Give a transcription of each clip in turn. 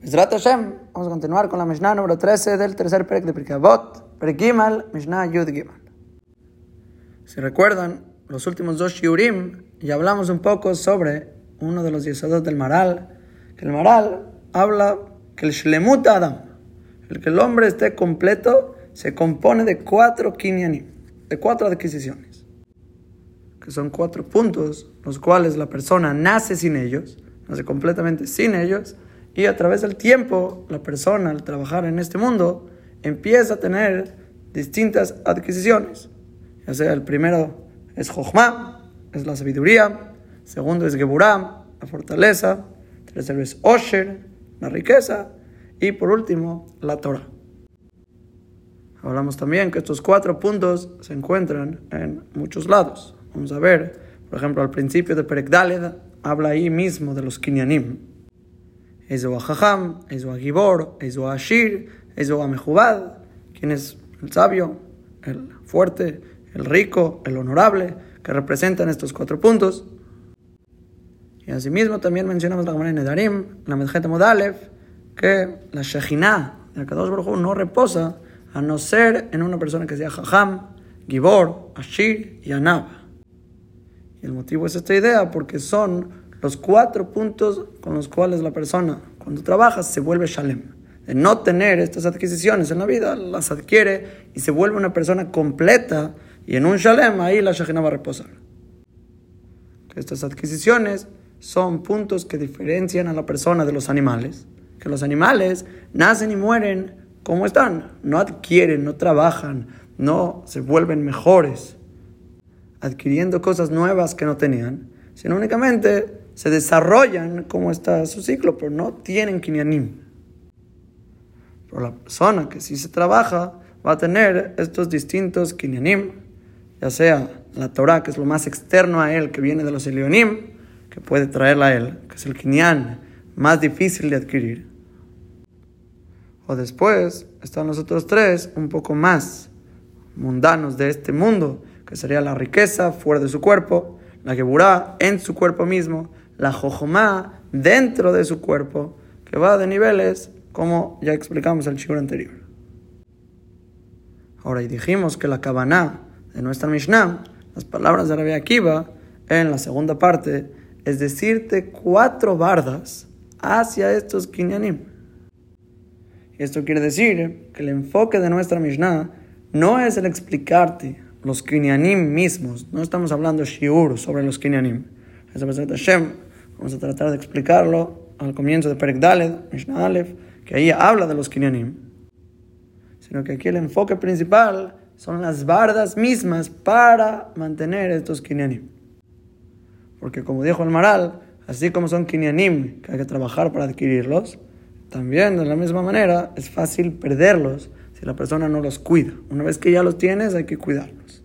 Misrat Hashem, vamos a continuar con la Mishnah número 13 del tercer Perek de Perek Gimal, Mishnah Yud Gimal. Si recuerdan, los últimos dos Shiurim, ya hablamos un poco sobre uno de los yesados del Maral, que el Maral habla que el Shlemut Adam, el que el hombre esté completo, se compone de cuatro kinyanim, de cuatro adquisiciones, que son cuatro puntos, los cuales la persona nace sin ellos, nace completamente sin ellos, y a través del tiempo, la persona al trabajar en este mundo empieza a tener distintas adquisiciones. Ya sea el primero es Jochma, es la sabiduría. Segundo es Geburah, la fortaleza. Tercero es Osher, la riqueza. Y por último, la Torah. Hablamos también que estos cuatro puntos se encuentran en muchos lados. Vamos a ver, por ejemplo, al principio de Perek Daled, habla ahí mismo de los Kinyanim. Ezo a Jajam, Ezo a Gibor, Ezo a Ashir, Ezo a Mejubad, quien es el sabio, el fuerte, el rico, el honorable, que representan estos cuatro puntos. Y asimismo también mencionamos la Gemara en Nedarim, la Medjeta Modalev, que la Shejinah del Kadosh Baruj no reposa a no ser en una persona que sea Jajam, Gibor, Ashir y Anab. Y el motivo es esta idea porque son los cuatro puntos con los cuales la persona, cuando trabaja, se vuelve shalem. De no tener estas adquisiciones en la vida, las adquiere y se vuelve una persona completa. Y en un shalem, ahí la shajina va a reposar. Estas adquisiciones son puntos que diferencian a la persona de los animales. Que los animales nacen y mueren como están. No adquieren, no trabajan, no se vuelven mejores, adquiriendo cosas nuevas que no tenían, sino únicamente se desarrollan como está su ciclo, pero no tienen kinyanim. Pero la persona que sí se trabaja va a tener estos distintos kinyanim, ya sea la Torah, que es lo más externo a él, que viene de los elionim, que puede traerla a él, que es el kinyan más difícil de adquirir. O después están los otros tres, un poco más mundanos de este mundo, que sería la riqueza fuera de su cuerpo, la geburá en su cuerpo mismo, la jojomá dentro de su cuerpo, que va de niveles, como ya explicamos el chivo anterior. Ahora, y dijimos que la Kabaná de nuestra Mishnah, las palabras de Rabbi Akiva, en la segunda parte, es decirte cuatro bardas hacia estos kinyanim. Esto quiere decir que el enfoque de nuestra Mishnah no es el explicarte los kinyanim mismos, no estamos hablando shiur sobre los kinyanim. Hashem Vamos a tratar de explicarlo al comienzo de Perek Daled, Mishnah Aleph, que ahí habla de los Kinyanim. Sino que aquí el enfoque principal son las bardas mismas para mantener estos Kinyanim. Porque como dijo el Maral, así como son Kinyanim, que hay que trabajar para adquirirlos, también de la misma manera es fácil perderlos si la persona no los cuida. Una vez que ya los tienes, hay que cuidarlos.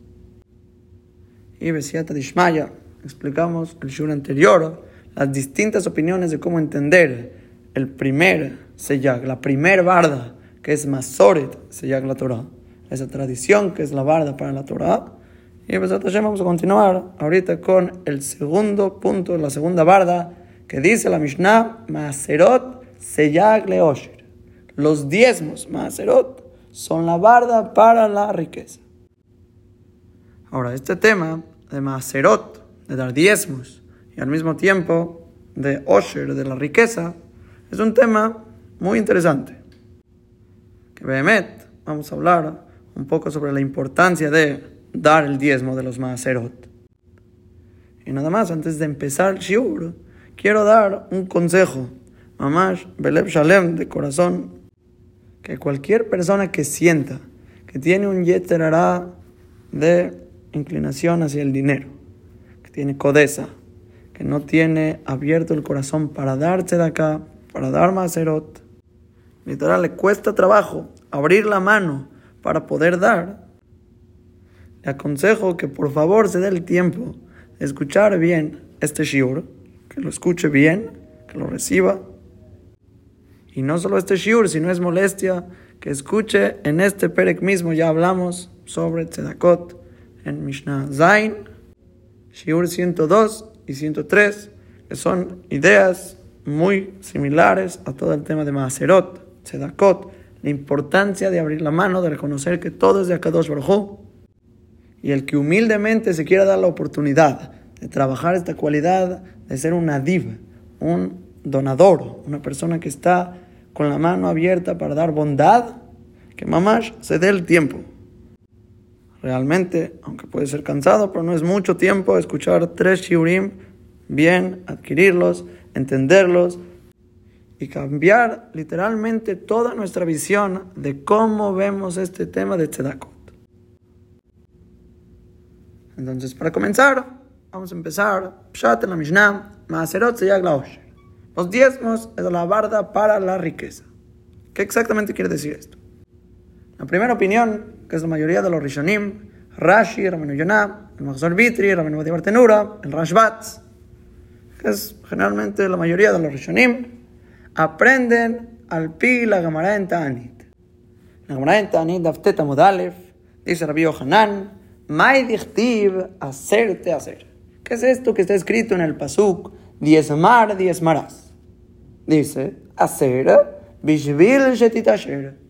Y Besiata Dishmaya, explicamos el shur anterior, las distintas opiniones de cómo entender el primer seyag, la primer barda, que es Masoret seyag la Torah, esa tradición que es la barda para la Torah. Y pues vamos a continuar ahorita con el segundo punto, la segunda barda, que dice la Mishnah, Maserot seyag leosher. Los diezmos, Maserot, son la barda para la riqueza. Ahora, este tema de Maserot, de dar diezmos, y al mismo tiempo de Osher, de la riqueza, es un tema muy interesante. Que Behemet, vamos a hablar un poco sobre la importancia de dar el diezmo de los Maaserot. Y nada más, antes de empezar el shiur, quiero dar un consejo, mamash, Beleb Shalem, de corazón, que cualquier persona que sienta que tiene un yeterará de inclinación hacia el dinero, que tiene codeza, no tiene abierto el corazón para darse de acá, para dar maserot, literal le cuesta trabajo abrir la mano para poder dar, le aconsejo que por favor se dé el tiempo de escuchar bien este shiur, que lo escuche bien, que lo reciba. Y no solo este shiur, si no es molestia, que escuche en este perek mismo, ya hablamos sobre tzedakot en Mishnah Zain, shiur 102, y 103, que son ideas muy similares a todo el tema de Maaserot, Tzedakot, la importancia de abrir la mano, de reconocer que todo es de Akadosh Baruj y el que humildemente se quiera dar la oportunidad de trabajar esta cualidad de ser un nadiv, un donador, una persona que está con la mano abierta para dar bondad, que mamás se dé el tiempo. Realmente, aunque puede ser cansado, pero no es mucho tiempo escuchar tres shiurim, bien, adquirirlos, entenderlos y cambiar literalmente toda nuestra visión de cómo vemos este tema de tzedakot. Entonces, para comenzar, vamos a empezar. Pshat en la Los diezmos es la barda para la riqueza. ¿Qué exactamente quiere decir esto? La primera opinión, que es la mayoría de los Rishonim, Rashi, Ramenu Yonah, el Mahzor Vitri, Ramenu Tenura, el Rashbat, que es generalmente la mayoría de los Rishonim, aprenden al pi la Gemara en Ta'anit. La Gemara en Ta'anit, Dafteta Modalef, dice Rabbi Yohanan, Mai dichtiv, hacerte hacer. ¿Qué es esto que está escrito en el Pasuk? Diezmar, diezmarás. Dice, hacer, bishvil shetitasher.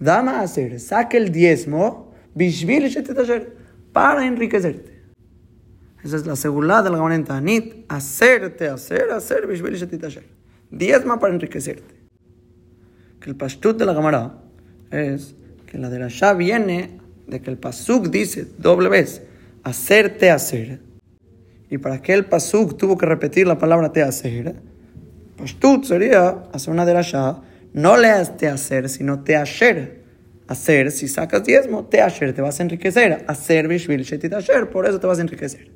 Dama hacer, saque el diezmo, bishvil para enriquecerte. Esa es la seguridad de la Gamonenta Anit, hacerte, hacer, hacer, bishvil. Diezma para enriquecerte. Que el pastut de la Gamara es que la de la Shah viene de que el Pasuk dice doble vez, hacerte hacer y para que el pasuk tuvo que repetir la palabra te hacer, tú sería hacer una derashá, no leas te hacer, sino te hacer. Hacer, si sacas diezmo, te hacer, te vas a enriquecer. Hacer bishvil shetit hacer, por eso te vas a enriquecer.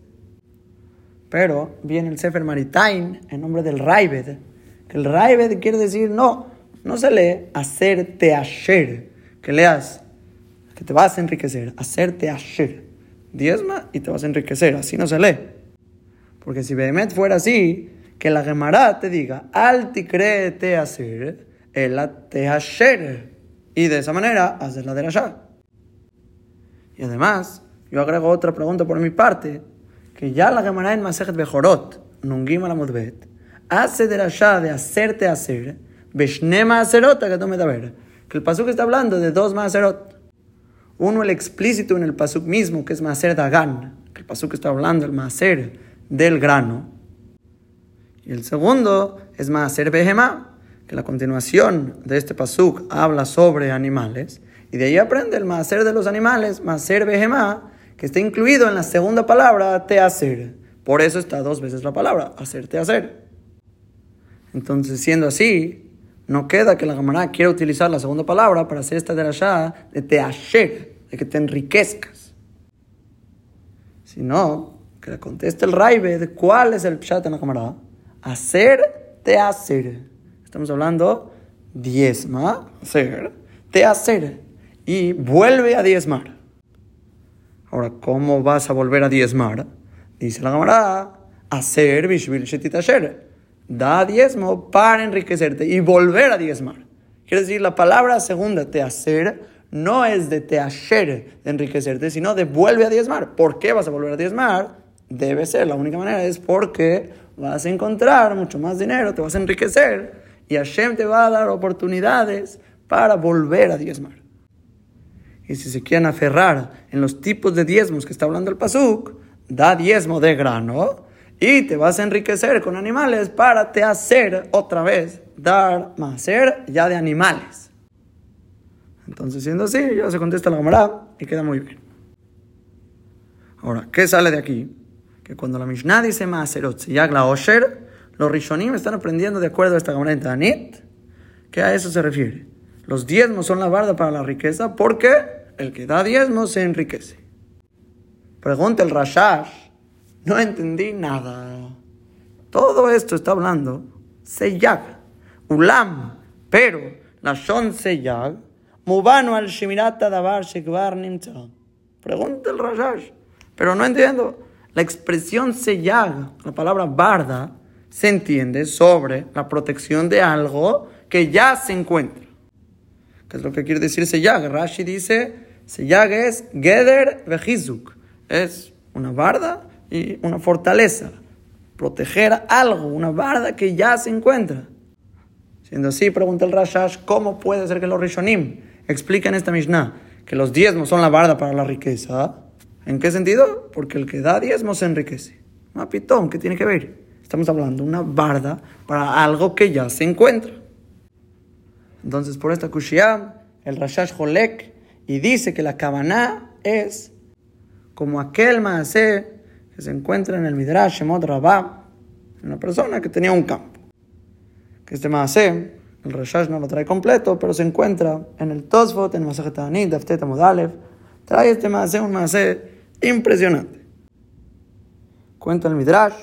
Pero viene el Sefer Maritain en nombre del Raibed, que el Raibed quiere decir no, no se lee hacer te hacer, que leas que te vas a enriquecer, hacer te hacer. Diezma y te vas a enriquecer, así no se lee. Porque si Behemet fuera así, que la Gemara te diga, alti te hacer, el te hacer. Y de esa manera haces la derashá. Y además, yo agrego otra pregunta por mi parte, que ya la Gemara en Masejet Bejorot, Nungim Alamudbet, hace derashá de hacerte hacer, Beshnema Aserota que tome ver. Que el pasuk está hablando de dos Maserot. Uno el explícito en el pasuk mismo, que es Maser Dagan, que el pasuk está hablando, el Maser del grano. Y el segundo es Maaser Behemá, que la continuación de este pasuk habla sobre animales. Y de ahí aprende el Maaser de los animales, Maaser Behemá, que está incluido en la segunda palabra, te hacer. Por eso está dos veces la palabra, hacerte hacer. Entonces, siendo así, no queda que la Gamará quiera utilizar la segunda palabra para hacer esta derashá de te hacer, de que te enriquezcas. Sino que le conteste el raibe de cuál es el pshat en la camarada. Hacer, te hacer. Estamos hablando diezma, hacer, te hacer. Y vuelve a diezmar. Ahora, ¿cómo vas a volver a diezmar? Dice la camarada, hacer bishvil shetit Da diezmo para enriquecerte y volver a diezmar. Quiere decir, la palabra segunda, te hacer, no es de te hacer, de enriquecerte, sino de vuelve a diezmar. ¿Por qué vas a volver a diezmar? debe ser, la única manera es porque vas a encontrar mucho más dinero, te vas a enriquecer y Hashem te va a dar oportunidades para volver a diezmar. Y si se quieren aferrar en los tipos de diezmos que está hablando el Pasuk, da diezmo de grano y te vas a enriquecer con animales para te hacer otra vez dar más ya de animales. Entonces, siendo así, ya se contesta la camarada y queda muy bien. Ahora, ¿qué sale de aquí? que cuando la Mishnah dice Maaserot la Osher, los Rishonim están aprendiendo de acuerdo a esta Gemara en Tanit, que a eso se refiere. Los diezmos son la barda para la riqueza porque el que da diezmos se enriquece. Pregunta el Rashash, no entendí nada. Todo esto está hablando Seyag, Ulam, pero la Shon Seyag, Mubano al Shimirata Davar Shekvar Nimtza. Pregunta el Rashash, pero no entiendo. La expresión sellag, la palabra barda, se entiende sobre la protección de algo que ya se encuentra. ¿Qué es lo que quiere decir sellag? Rashi dice, sellag es geder vejizuk, es una barda y una fortaleza, proteger algo, una barda que ya se encuentra. Siendo así, pregunta el Rashash, ¿cómo puede ser que los Rishonim expliquen esta Mishnah que los diezmos son la barda para la riqueza? ¿En qué sentido? Porque el que da diezmos se enriquece. ¿Un pitón, ¿qué tiene que ver? Estamos hablando de una barda para algo que ya se encuentra. Entonces, por esta Kushiyam, el Rashash Holek y dice que la Kavaná es como aquel Maaseh que se encuentra en el Midrash Shemot una persona que tenía un campo. Que este Maaseh, el Rashash no lo trae completo, pero se encuentra en el Tosfot, en Masajet Anit, Daftet Amodalev. Trae este Maaseh un Maaseh impresionante. Cuenta el Midrash,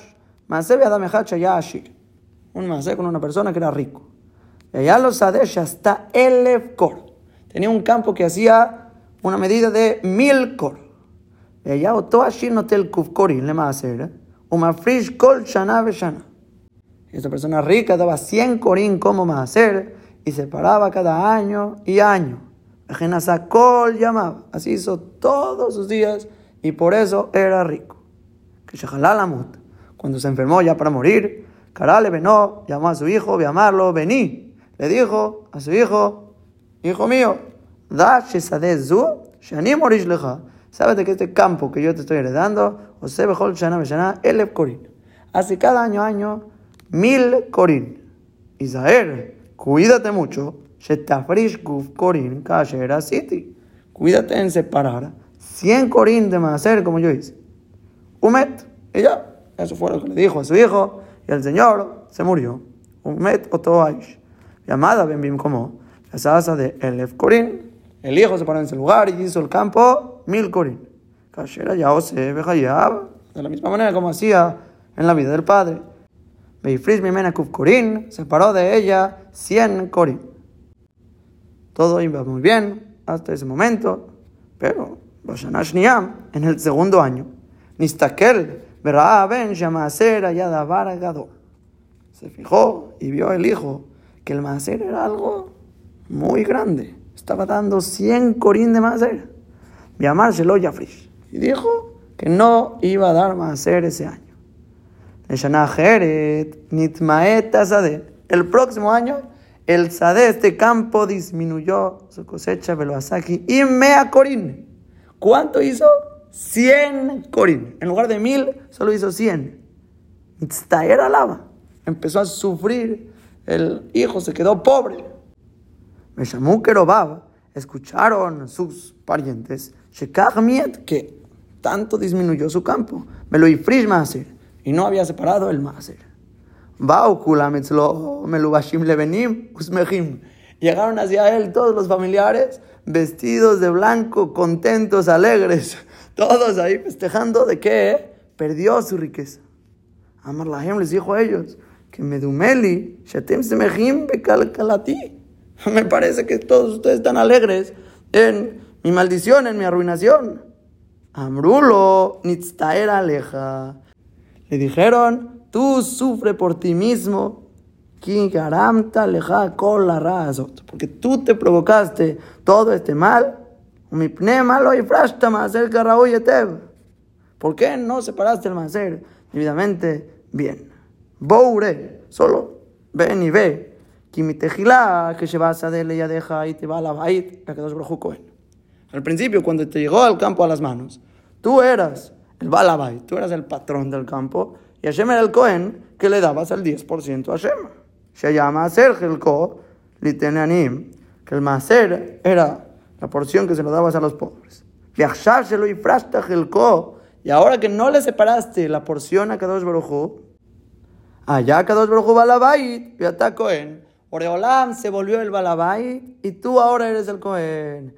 Maaseh Beadamehacha Yashir, un Maaseh con una persona que era rico. Allá los Sadesh hasta Elef Kor. Tenía un campo que hacía una medida de mil Kor. Allá Oto Ashir Notel Kufkorin le Maaser, Umafrish Kol Shana Beshana. Esta persona rica daba 100 Korin como Maaser y se paraba cada año y año. Kol llamaba. Así hizo todos sus días y por eso era rico. Que Shehalalamut, cuando se enfermó ya para morir, Karale venó, llamó a su hijo, a amarlo, vení. Le dijo a su hijo, hijo mío, da shani morish leja. Sabes que este campo que yo te estoy heredando, José Bejol Shana Beshana, Elef Korin. Hace cada año, año, mil Korin. Isaer, cuídate mucho, Shetafrish Guf Korin, Kashera City. Cuídate en separar 100 Korin de Maser, como yo hice. Umet, y ya. Eso fue lo que le dijo a su hijo, y el Señor se murió. Umet Otoaish. Llamada Ben Bim como la de Elef Korin. El hijo se paró en ese lugar y hizo el campo mil Korin. Kashera Yaose Bejayab. De la misma manera como hacía en la vida del padre. Beifrish Mimena Kuf Korin. Se paró de ella 100 Korin. Todo iba muy bien hasta ese momento. Pero en el segundo año, Nistakel, Ben. Se fijó y vio el hijo que el Maser era algo muy grande. Estaba dando 100 corín de Maser. Llamárselo Yafrish. Y dijo que no iba a dar Maser ese año. El próximo año, el Sade, este campo, disminuyó su cosecha, Veloasaki, y mea corín. ¿Cuánto hizo? 100 corín. En lugar de mil, solo hizo 100. Era lava. Empezó a sufrir. El hijo se quedó pobre. Me llamó Kerobab. Escucharon sus parientes. Que tanto disminuyó su campo. Me lo ifrish maser. Y no había separado el maser. Llegaron hacia él todos los familiares vestidos de blanco, contentos, alegres. Todos ahí festejando de que perdió su riqueza. Amar Lahem les dijo a ellos que Medumeli, Shatem Bekalkalati. Me parece que todos ustedes están alegres en mi maldición, en mi arruinación. Amrulo, Nitztaer Aleja. Le dijeron, tú sufre por ti mismo. Porque tú te provocaste todo este mal ¿Por qué no separaste el maser debidamente bien? Boure, solo ven y ve. Que mi tejilá, que se vas a darle ya deja y te va a la bait, a que dos Al principio, cuando te llegó al campo a las manos, tú eras el balabait, tú eras el patrón del campo, y Hashem era el Cohen que le dabas el 10% a Hashem. Se llama Sergio el Ko, Litenanim, que el maser era la porción que se lo dabas a los pobres. Y ahora que no le separaste la porción a Kadosh Baruj allá Kadosh Baruj Balabait, y a Cohen. Oreolam se volvió el Balabait y tú ahora eres el Cohen.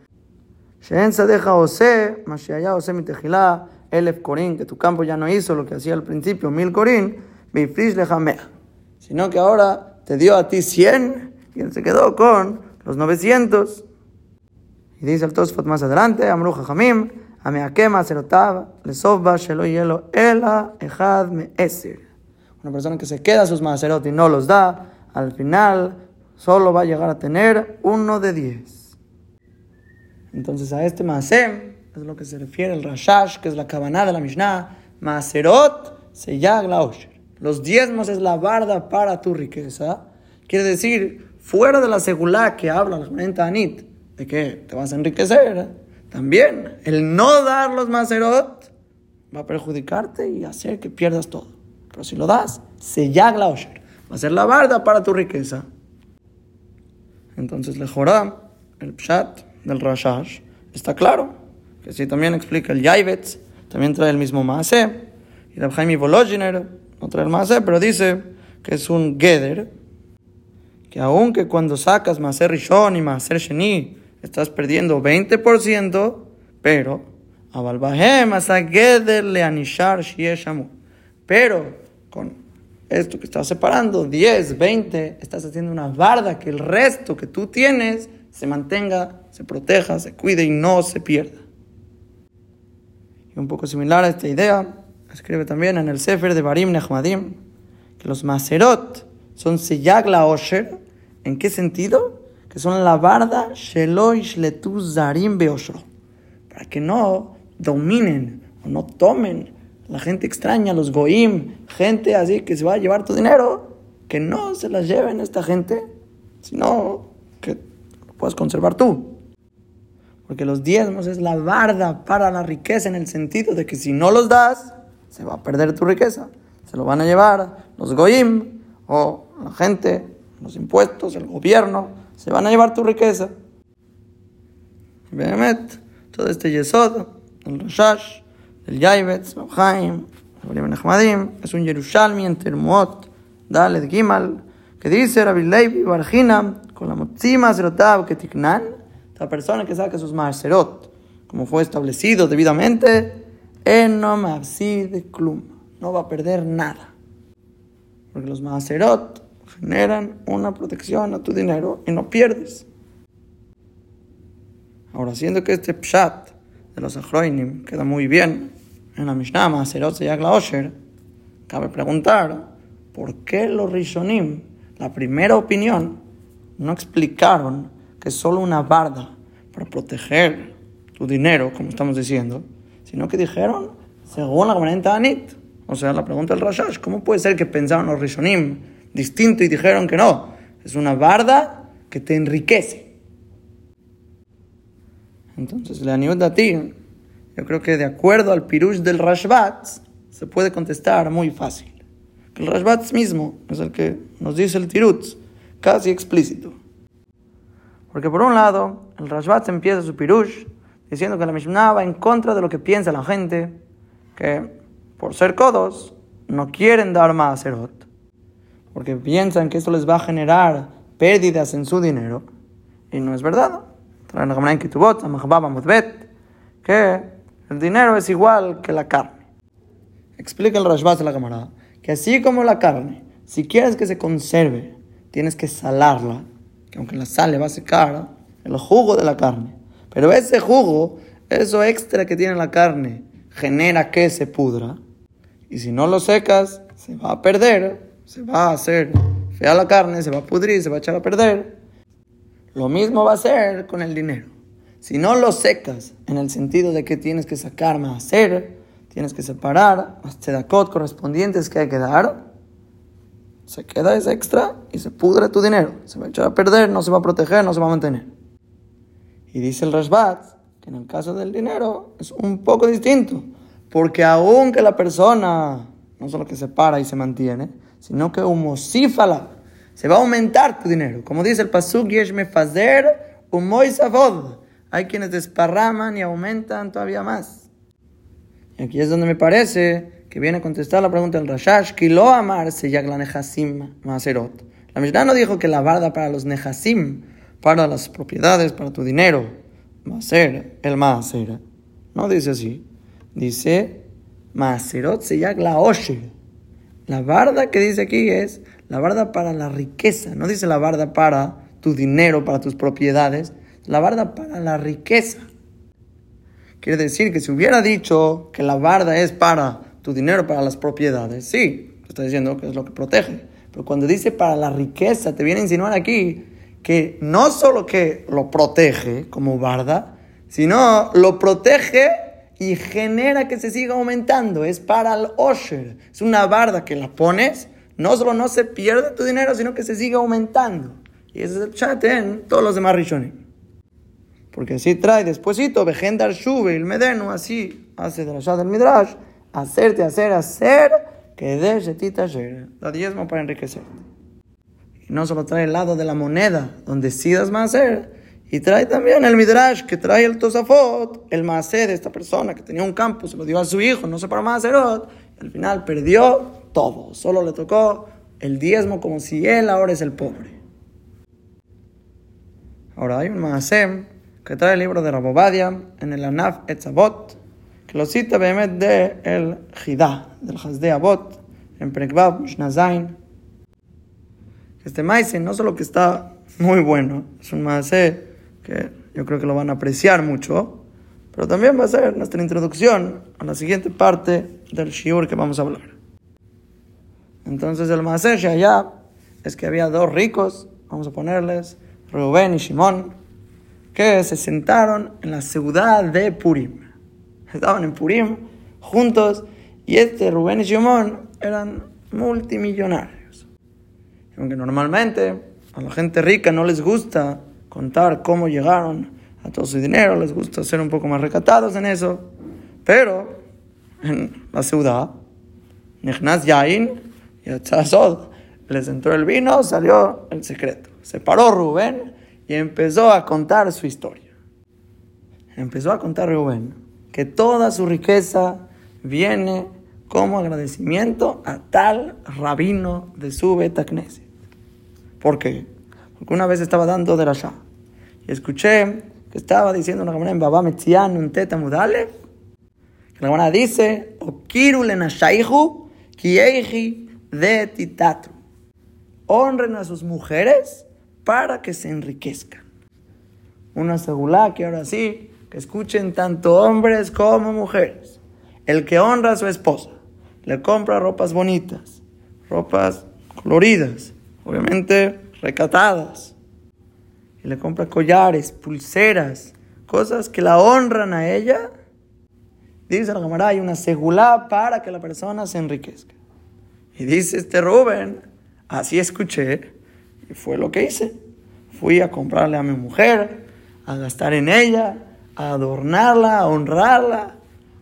Shen deja Ose, Mashiach Ose mi tejilá, Elef Corín, que tu campo ya no hizo lo que hacía al principio, mil Corín, Bifrish Lejamea. Sino que ahora te dio a ti cien y él se quedó con los 900. Y dice el Tosfot más adelante, Amru Jajamim, Ameakema Serotav, Lesovba Shelo Yelo, Ela Ejad Me Eser. Una persona que se queda sus maserot y no los da, al final solo va a llegar a tener uno de diez. Entonces a este Maasem es lo que se refiere el Rashash, que es la cabana de la Mishnah, Maserot Seyag la los diezmos es la barda para tu riqueza, quiere decir, fuera de la segulá que habla la Gemara Anit, de te vas a enriquecer, también el no dar los maserot va a perjudicarte y hacer que pierdas todo. Pero si lo das, se la osher. Va a ser la barda para tu riqueza. Entonces, le Joram, el pshat del Rashash, está claro. Que si también explica el Yaivetz, también trae el mismo Maase. Y la Jaime Volozhiner no trae el Maase, pero dice que es un Geder. Que aunque cuando sacas Maase Rishon y Maase Sheni, estás perdiendo 20%, pero pero con esto que estás separando, 10, 20, estás haciendo una barda que el resto que tú tienes se mantenga, se proteja, se cuide y no se pierda. Y un poco similar a esta idea, escribe también en el Sefer de Barim Nehmadim que los Maserot son Seyag la Osher. ¿En qué sentido? Que son la barda Sheloish Letu Zarim Beoshro. Para que no dominen o no tomen la gente extraña, los goim, gente así que se va a llevar tu dinero, que no se las lleven esta gente, sino que lo puedas conservar tú. Porque los diezmos es la barda para la riqueza en el sentido de que si no los das, se va a perder tu riqueza. Se lo van a llevar los goim o la gente, los impuestos, el gobierno, se van a llevar tu riqueza. Behemet, todo este yesod, el Rashash, el Yaibetz, Chaim, el es un Yerushalmi en Termuot, Dalet Gimal, que dice Rabbi Levi Barjina, con la motzima zerotav que tiknan, la persona que saca sus marcerot, como fue establecido debidamente, en no de klum, no va a perder nada. Porque los maserot generan una protección a tu dinero y no pierdes. Ahora, siendo que este pshat de los Achroinim queda muy bien en la Mishnah Maserot Yagla Osher, cabe preguntar por qué los Rishonim, la primera opinión, no explicaron que solo una barda para proteger tu dinero, como estamos diciendo, sino que dijeron según la Gemara Anit. O sea, la pregunta del Rashash, ¿cómo puede ser que pensaron los Rishonim distinto y dijeron que no? Es una barda que te enriquece. Entonces, la ayuda a ti, yo creo que de acuerdo al pirush del Rashbat, se puede contestar muy fácil. El Rashbat mismo es el que nos dice el tirut, casi explícito. Porque por un lado, el Rashbat empieza su pirush diciendo que la Mishnah va en contra de lo que piensa la gente, que por ser codos no quieren dar más serot, porque piensan que esto les va a generar pérdidas en su dinero, y no es verdad que el dinero es igual que la carne. Explica el Rashbaz de la camarada que así como la carne, si quieres que se conserve, tienes que salarla, que aunque la sal le va a secar el jugo de la carne. Pero ese jugo, eso extra que tiene la carne, genera que se pudra. Y si no lo secas, se va a perder, se va a hacer fea la carne, se va a pudrir, se va a echar a perder. Lo mismo va a ser con el dinero. Si no lo secas, en el sentido de que tienes que sacar más hacer, tienes que separar las tzedakot correspondientes que hay que dar, se queda ese extra y se pudre tu dinero. Se va a echar a perder, no se va a proteger, no se va a mantener. Y dice el Rashbat que en el caso del dinero es un poco distinto, porque aunque la persona no solo que se para y se mantiene, sino que humosífala se va a aumentar tu dinero. Como dice el Pasuk, Yesh Mefazer Umoisavod. Hay quienes desparraman y aumentan todavía más. Y aquí es donde me parece que viene a contestar la pregunta del Rashash, lo amar se la nehasim maserot. La Mishnah no dijo que la barda para los nehasim, para las propiedades, para tu dinero, maser, el maser. No dice así. Dice maserot se la osher. La barda que dice aquí es la barda para la riqueza, no dice la barda para tu dinero, para tus propiedades, la barda para la riqueza. Quiere decir que si hubiera dicho que la barda es para tu dinero, para las propiedades, sí, está diciendo que es lo que protege. Pero cuando dice para la riqueza, te viene a insinuar aquí que no solo que lo protege como barda, sino lo protege y genera que se siga aumentando. Es para el Osher. Es una barda que la pones, no solo no se pierde tu dinero, sino que se sigue aumentando. Y ese es el chat en todos los demás rishonim. Porque así trae despuésito, Vegendar Shube, el Medenu, así hace de la del Midrash, hacerte, hacer, hacer, que de Shetita da diezmo para enriquecer. Y no solo trae el lado de la moneda, donde sí das más hacer, y trae también el Midrash, que trae el Tosafot, el Maasé de esta persona que tenía un campo, se lo dio a su hijo, no sé para Maaserot, al final perdió todo, solo le tocó el diezmo como si él ahora es el pobre. Ahora hay un Maasé que trae el libro de Rabobadia en el Anaf Etzabot, que lo cita Behemet de el Jidá, del Hasde Abot, en Prekbab, Shnazain. Este maíz no solo que está muy bueno, es un Maasé que yo creo que lo van a apreciar mucho, pero también va a ser nuestra introducción a la siguiente parte del shiur que vamos a hablar. Entonces el Maaser allá es que había dos ricos, vamos a ponerles, Rubén y Shimón, que se sentaron en la ciudad de Purim. Estaban en Purim juntos y este Rubén y Shimón eran multimillonarios. Aunque normalmente a la gente rica no les gusta contar cómo llegaron a todo su dinero, les gusta ser un poco más recatados en eso, pero en la ciudad, Nechnas Yain y les entró el vino, salió el secreto. Se paró Rubén y empezó a contar su historia. Empezó a contar Rubén que toda su riqueza viene como agradecimiento a tal rabino de su Betacneset. ¿Por qué? Porque una vez estaba dando de la Shah escuché que estaba diciendo una en Baba Metzian un teta mudale, la hermana dice, Okiru lenashaihu kieiji de titatru. Honren a sus mujeres para que se enriquezcan. Una segulá que ahora sí, que escuchen tanto hombres como mujeres. El que honra a su esposa, le compra ropas bonitas, ropas coloridas, obviamente recatadas. Y le compra collares, pulseras, cosas que la honran a ella. Dice la camarada, hay una segulá para que la persona se enriquezca. Y dice este Rubén, así escuché y fue lo que hice. Fui a comprarle a mi mujer, a gastar en ella, a adornarla, a honrarla.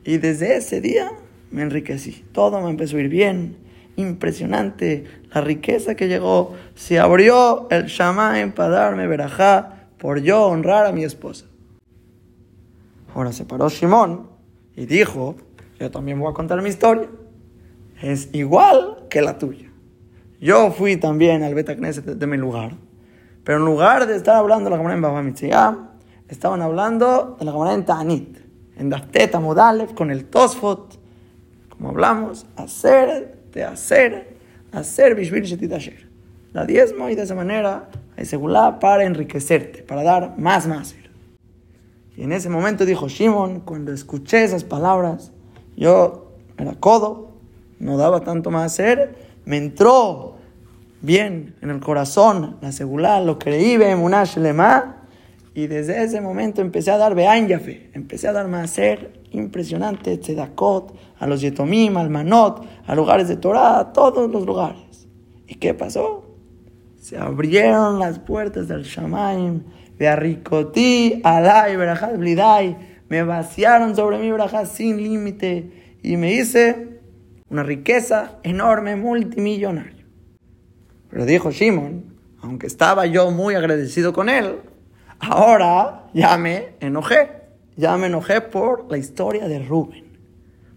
Y desde ese día me enriquecí. Todo me empezó a ir bien impresionante la riqueza que llegó. Se abrió el Shamaim para darme verajá por yo honrar a mi esposa. Ahora se paró Shimón y dijo, yo también voy a contar mi historia. Es igual que la tuya. Yo fui también al Betacneset de, de mi lugar, pero en lugar de estar hablando de la cámara en Baba estaban hablando de la cámara en Ta'anit, en Dafteta Modalev, con el Tosfot, como hablamos, hacer de hacer, hacer Bishvil Shetit La diezmo y de esa manera hay segulá para enriquecerte, para dar más más. Y en ese momento dijo Shimon, cuando escuché esas palabras, yo era codo, no daba tanto más hacer, me entró bien en el corazón la segulá, lo creí, Bemunash Lema, y desde ese momento empecé a dar Be'an Yafe, empecé a dar más hacer impresionante, tzedakot, a los yetomim, al manot, a lugares de Torah, a todos los lugares. ¿Y qué pasó? Se abrieron las puertas del Shamaim, de Arricotí, Alay, Berajat, Blidai, me vaciaron sobre mi Berajat sin límite y me hice una riqueza enorme, multimillonario. Pero dijo Shimon, aunque estaba yo muy agradecido con él, ahora ya me enojé ya me enojé por la historia de Rubén.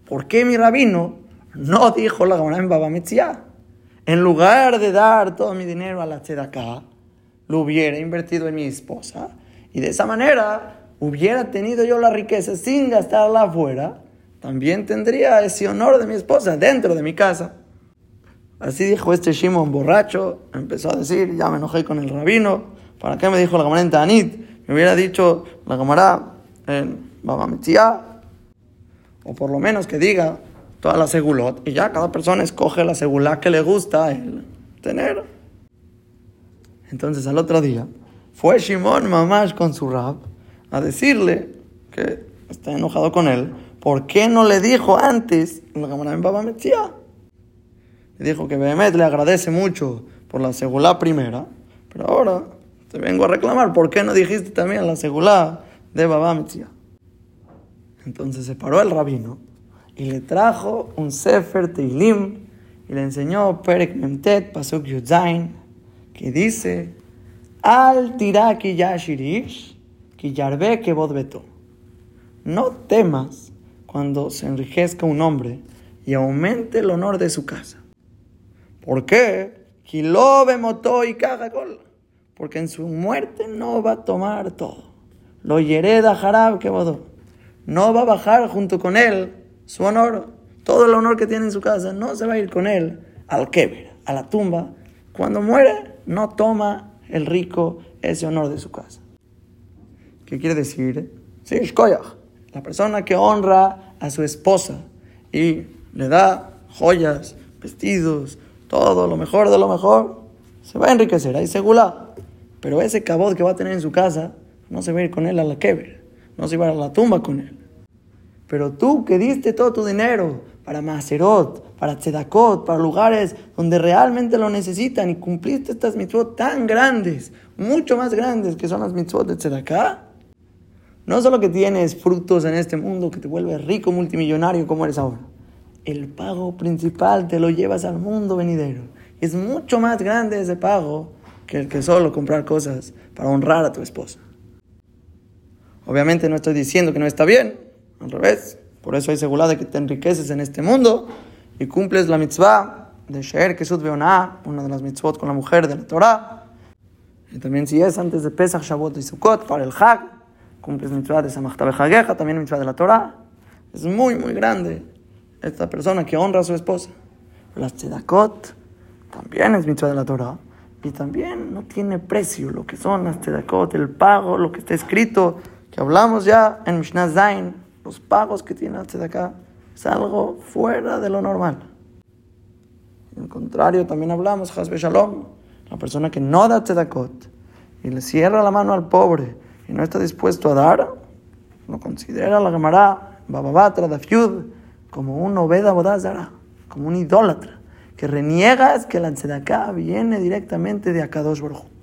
¿Por qué mi rabino no dijo la Gemara en Baba En lugar de dar todo mi dinero a la tzedaká, lo hubiera invertido en mi esposa y de esa manera hubiera tenido yo la riqueza sin gastarla afuera, también tendría ese honor de mi esposa dentro de mi casa. Así dijo este Shimon borracho, empezó a decir, ya me enojé con el rabino, ¿para qué me dijo la Gemara en Tanit? Me hubiera dicho la Gemara, en Baba o por lo menos que diga toda la segulot, y ya cada persona escoge la segulá que le gusta el tener. Entonces al otro día fue Shimon Mamash con su rab a decirle que está enojado con él ¿por qué no le dijo antes la Gemara en Baba? Le dijo que Behemet le agradece mucho por la segulá primera, pero ahora te vengo a reclamar, ¿por qué no dijiste también la segulá de Baba Metzia? Entonces se paró el rabino y le trajo un Sefer Teilim y le enseñó Perek Memtet Pasuk Yudzain que dice Al tiraki yashirish ki yarbe que No temas cuando se enriquezca un hombre y aumente el honor de su casa. ¿Por qué? y Porque en su muerte no va a tomar todo. Lo yereda jarab que No va a bajar junto con él su honor. Todo el honor que tiene en su casa no se va a ir con él al keber, a la tumba. Cuando muere, no toma el rico ese honor de su casa. ¿Qué quiere decir? Sí, la persona que honra a su esposa y le da joyas, vestidos, todo lo mejor de lo mejor, se va a enriquecer, ahí segula. Pero ese cabot que va a tener en su casa, no se va a ir con él a la keber, no se va a ir a la tumba con él. Pero tú que diste todo tu dinero para Maserot, para Tzedakot, para lugares donde realmente lo necesitan y cumpliste estas mitzvot tan grandes, mucho más grandes que son las mitzvot de Tzedaká, no solo que tienes frutos en este mundo, que te vuelves rico, multimillonario como eres ahora. El pago principal te lo llevas al mundo venidero. Es mucho más grande ese pago que el que solo comprar cosas para honrar a tu esposa. Obviamente no estoy diciendo que no está bien, al revés. Por eso hay seguridad de que te enriqueces en este mundo y cumples la mitzvah de Sheer Kesut Beonah, una de las mitzvot con la mujer de la Torah. Y también si es antes de Pesach, Shavuot y Sukkot, para el Hag, cumples mitzvah de Samachta Bejageja, también mitzvah de la Torah. Es muy, muy grande esta persona que honra a su esposa. Las tzedakot también es mitzvah de la Torah. Y también no tiene precio lo que son las tzedakot, el pago, lo que está escrito, que hablamos ya en Mishnah Zain, los pagos que tiene la tzedakah, es algo fuera de lo normal. Al contrario, también hablamos, Hasbe Shalom, la persona que no da tzedakot y le cierra la mano al pobre y no está dispuesto a dar, lo considera la Gemara, Bababatra, Dafiud, como un Obeda Bodazara, como un idólatra, que reniegas que la tzedaká viene directamente de Akadosh Baruj.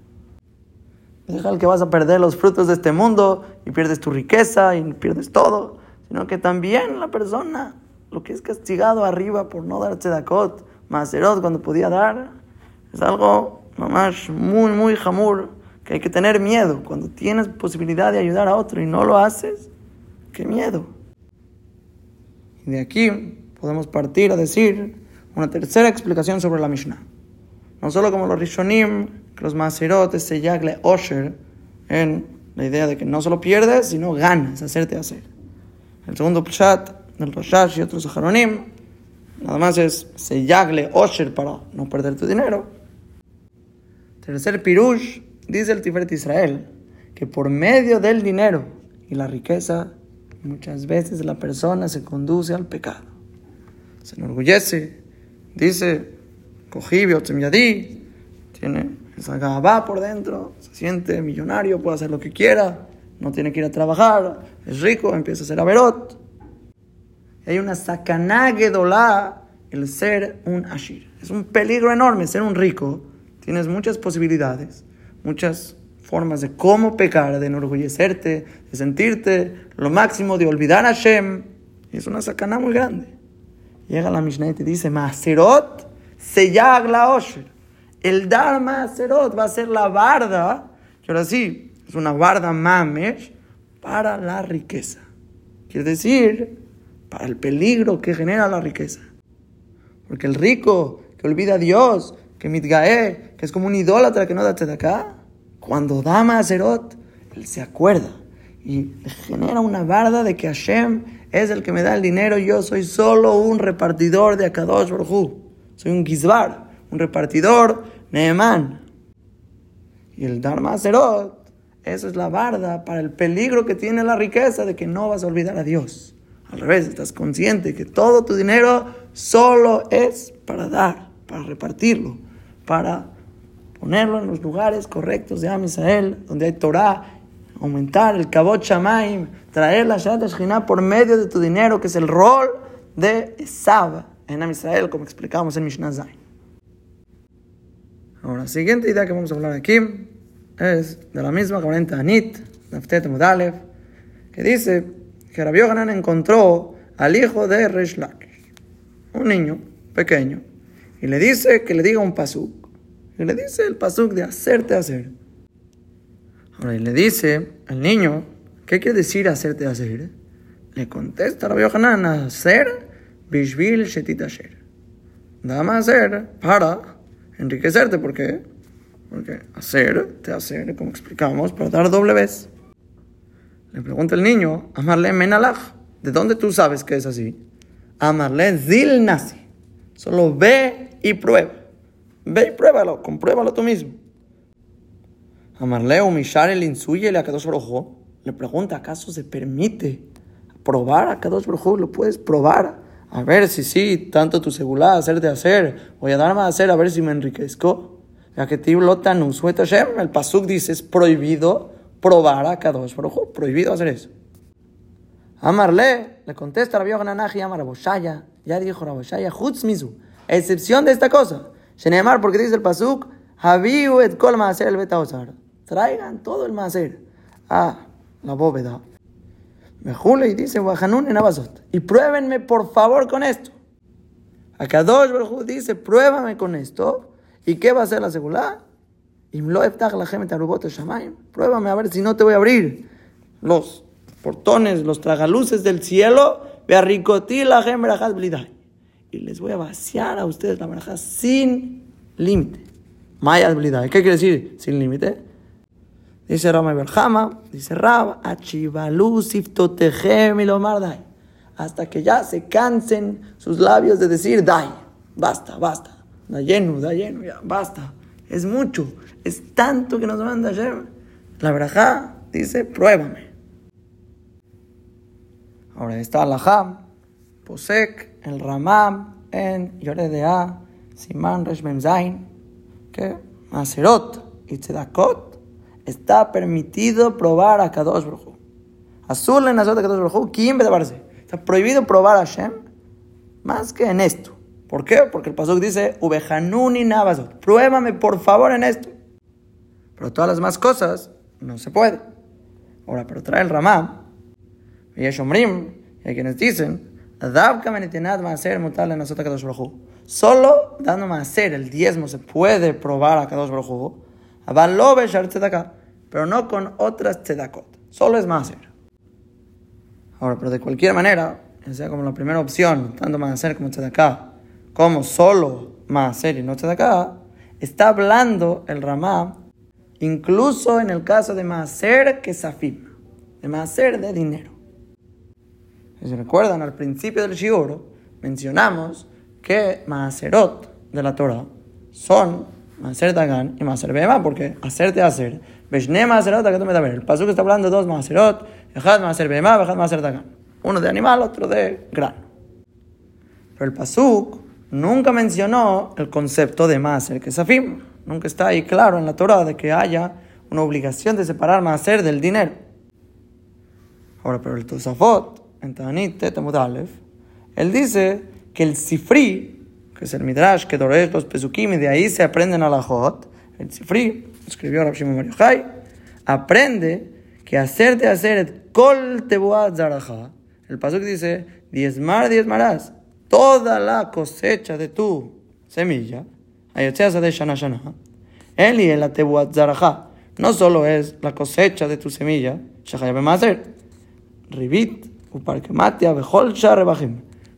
Deja el que vas a perder los frutos de este mundo y pierdes tu riqueza y pierdes todo, sino que también la persona, lo que es castigado arriba por no dar tzedakot, maserot cuando podía dar, es algo más muy, muy jamur que hay que tener miedo. Cuando tienes posibilidad de ayudar a otro y no lo haces, qué miedo. Y de aquí podemos partir a decir una tercera explicación sobre la Mishnah. No solo como los Rishonim, que los Maserot se yagle Osher, en la idea de que no solo pierdes, sino ganas, hacerte hacer. El segundo Pshat, del Roshash y otros Saharonim, nada más es se yagle Osher para no perder tu dinero. Tercer Pirush, dice el Tiferet Israel que por medio del dinero y la riqueza, muchas veces la persona se conduce al pecado. Se enorgullece, dice, Cojibio, Tsemyadí, tiene esa gabá por dentro, se siente millonario, puede hacer lo que quiera, no tiene que ir a trabajar, es rico, empieza a ser averot. Hay una dolá el ser un ashir. Es un peligro enorme ser un rico. Tienes muchas posibilidades muchas formas de cómo pecar, de enorgullecerte, de sentirte lo máximo, de olvidar a Hashem. Es una sacana muy grande. Llega la Mishnah y te dice, Maserot seyag la osher. El dar Maserot va a ser la barda, que ahora sí, es una barda mamesh para la riqueza. Quiere decir, para el peligro que genera la riqueza. Porque el rico que olvida a Dios, que mitgae, que es como un idólatra que no da acá, cuando da Maserot, él se acuerda y genera una barda de que Hashem es el que me da el dinero, yo soy solo un repartidor de Akadosh Baruj soy un Gizbar, un repartidor Neemán. Y el dar Maserot, eso es la barda para el peligro que tiene la riqueza de que no vas a olvidar a Dios. Al revés, estás consciente que todo tu dinero solo es para dar, para repartirlo para ponerlo en los lugares correctos de Amisael, donde hay Torah, aumentar el kabot shamaim, traer la Shabbat por medio de tu dinero, que es el rol de Esab en Am Israel, como explicamos en Mishnah Zain. Ahora, la siguiente idea que vamos a hablar aquí es de la misma corriente Anit, Naftet Mudalev, que dice que Rabbi Yohanan encontró al hijo de Resh Lakish, un niño pequeño, y le dice que le diga un pasuk. Y le dice el pasuk de hacerte hacer. Ahora, y le dice al niño, ¿qué quiere decir hacerte hacer? Le contesta Rabbi Yohanan, hacer bishvil shetit asher. Dame hacer para enriquecerte. ¿Por qué? Porque hacer, te hacer, como explicamos, para dar doble vez. Le pregunta el niño, amarle menalach, ¿de dónde tú sabes que es así? Amarle zil nasi. Solo ve y prueba. Ve y pruébalo, compruébalo tú mismo. Amarle humillar el insuye a Kadosh Baruj Le pregunta, ¿acaso se permite probar a Kadosh Baruj Lo puedes probar. A ver si sí, tanto tu segulá, hacer de hacer. Voy a darme a hacer a ver si me enriquezco. Ya que el pasuk dice, es prohibido probar a Kadosh Baruj Prohibido hacer eso. Amarle, le contesta Rabbi Yohanan Amar Boshaya. Ya dijo Raboshaya, Chutz Mizu. Excepción de esta cosa. Shenemar, porque dice el pasuk, Habiu et kol maaser el betaosar. Traigan todo el maaser a la bóveda. Mejule y dice, Wahanun en Abazot. Y pruébenme por favor con esto. Akadosh Baruj dice, pruébame con esto. ¿Y qué va a hacer la segunda? Pruébame a ver si no te voy a abrir los portones, los tragaluces del cielo y les voy a vaciar a ustedes la baraja sin límite. ¿Qué quiere decir sin límite? Dice Rama Berjama, dice Rab, hasta que ya se cansen sus labios de decir dai, basta, basta, da lleno, da lleno, ya, basta. Es mucho, es tanto que nos manda Hashem. La Berajá dice, pruébame. Ahora está Alajá, Posek, el Ramam, en Yoredea, Simán Resh Zain, que Maserot y Tzedakot está permitido probar a Kadosh Baruj Azul en Azot de Kadosh Baruj ¿quién Barse? Está prohibido probar a Hashem más que en esto. ¿Por qué? Porque el Pasuk dice, Ubehanuni Nabazot, pruébame por favor en esto. Pero todas las demás cosas no se puede. Ahora, pero trae el Ramam y hay quienes dicen, Solo dando hacer el diezmo se puede probar a Kadosh Baruj pero no con otras tzedakot. Solo es hacer. Ahora, pero de cualquier manera, sea como la primera opción, tanto hacer como tzedaká, como solo hacer y no tzedaká, está hablando el Ramá, incluso en el caso de hacer que safim, de hacer de dinero. Si recuerdan, al principio del Shiur mencionamos que Maaserot de la Torah son Maaser Dagan y Maaser Bema, porque hacerte hacer. Veshne Maaserot, acá tú me ver. El pasuk está hablando dos Maaserot, Ejad Maaser Bema, Ejad Maaser Dagan. Uno de animal, otro de grano. Pero el pasuk nunca mencionó el concepto de Maaser Kesafim. Nunca está ahí claro en la Torah de que haya una obligación de separar Maaser del dinero. Ahora, pero el Tosafot en Tanit él dice que el Sifri, que es el Midrash que Doresh los Pesukim y de ahí se aprenden a la Jot, el Sifri, escribió Rav Shimon Yochai, aprende que hacer de hacer kol tebuat zaraja, el pasuk dice, diezmar, diezmarás, toda la cosecha de tu semilla, de shana shana, él y el tebuat zaraja, no solo es la cosecha de tu semilla, shachayabem hacer, ribit,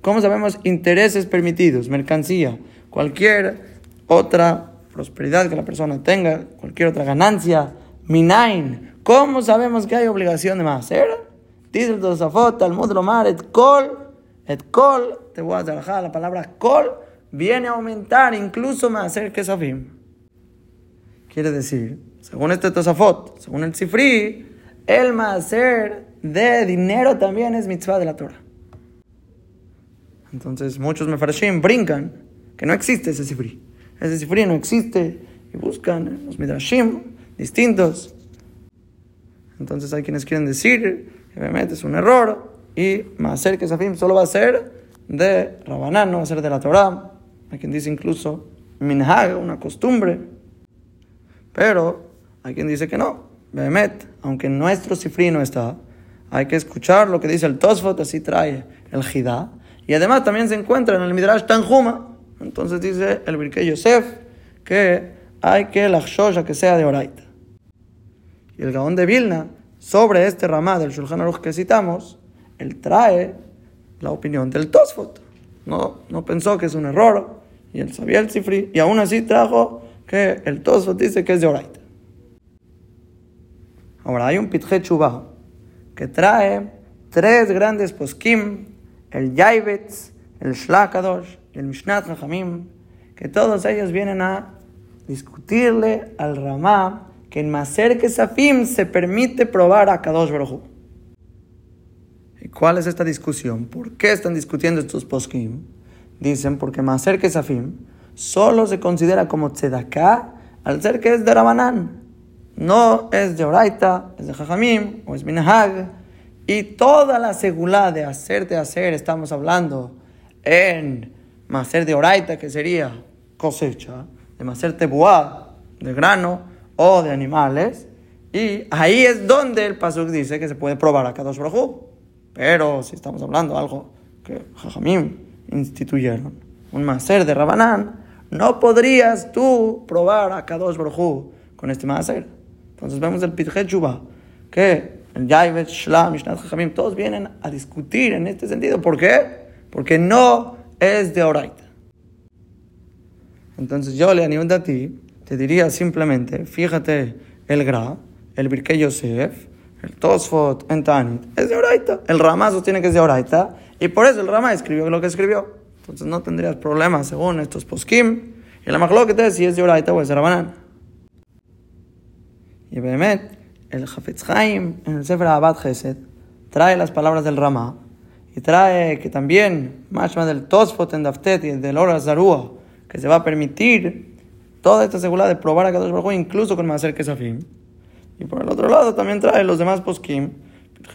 ¿Cómo sabemos intereses permitidos, mercancía, cualquier otra prosperidad que la persona tenga, cualquier otra ganancia, minain? ¿Cómo sabemos que hay obligación de hacer? Dice el Tosafot, al Lomar, et kol, et kol, te voy a trabajar la palabra kol, viene a aumentar incluso más que safim. Quiere decir, según este Tosafot, según el Cifri, el Maaser de dinero también es mitzvah de la Torah. Entonces muchos mefarshim brincan que no existe ese sifri. Ese sifri no existe y buscan los midrashim distintos. Entonces hay quienes quieren decir que obviamente es un error y Maaser Kesafim solo va a ser de Rabanán, no va a ser de la Torah. Hay quien dice incluso Minhag, una costumbre. Pero hay quien dice que no. Behemet, aunque nuestro Sifri no está, hay que escuchar lo que dice el Tosfot, así trae el Jidá. Y además también se encuentra en el Midrash Tanjuma. Entonces dice el Birke Yosef que hay que la Shosha que sea de Oraita. Y el Gaón de Vilna, sobre este ramá del Shulchan Aruch que citamos, él trae la opinión del Tosfot. No, no pensó que es un error, y él sabía el Sifri, y aún así trajo que el Tosfot dice que es de Oraita. Ahora hay un Pitje que trae tres grandes poskim, el Yaibetz, el Shlakadosh el Mishnat Chachamim, que todos ellos vienen a discutirle al Ramá que en Maser Kesafim se permite probar a Kadosh Baruj ¿Y cuál es esta discusión? ¿Por qué están discutiendo estos poskim? Dicen porque Maser Kesafim solo se considera como Tzedaká al ser que es de Rabanán no es de Oraita, es de Jajamim o es Minahag. Y toda la seguridad de hacerte hacer, estamos hablando en Maser de Oraita, que sería cosecha, de Maser Tebuá, de grano o de animales. Y ahí es donde el Pasuk dice que se puede probar a Kadosh Baruj Pero si estamos hablando de algo que Jajamim instituyeron, un Maser de Rabanán, no podrías tú probar a Kadosh Baruj con este Maser. Entonces vemos el Pitjet que Yaivet, Shlam, Mishnat Chachamim, todos vienen a discutir en este sentido. ¿Por qué? Porque no es de Oraita. Entonces yo le animo a ti, te diría simplemente, fíjate el Gra, el Birkei Yosef, el Tosfot, en Tanit, es de Oraita. El Ramá sostiene que es de Oraita, y por eso el Ramá escribió lo que escribió. Entonces no tendrías problemas según estos poskim. Y la te si es de Oraita o es de Rabanán. Y Behemet, el Hafetz Haim, en el Sefer Abad Chesed, trae las palabras del Rama y trae que también, más del Tosfot en Daftet y del Ora Zarua, que se va a permitir toda esta seguridad de probar a Kadosh Baruj incluso con Maser Kesafim. Y por el otro lado también trae los demás poskim,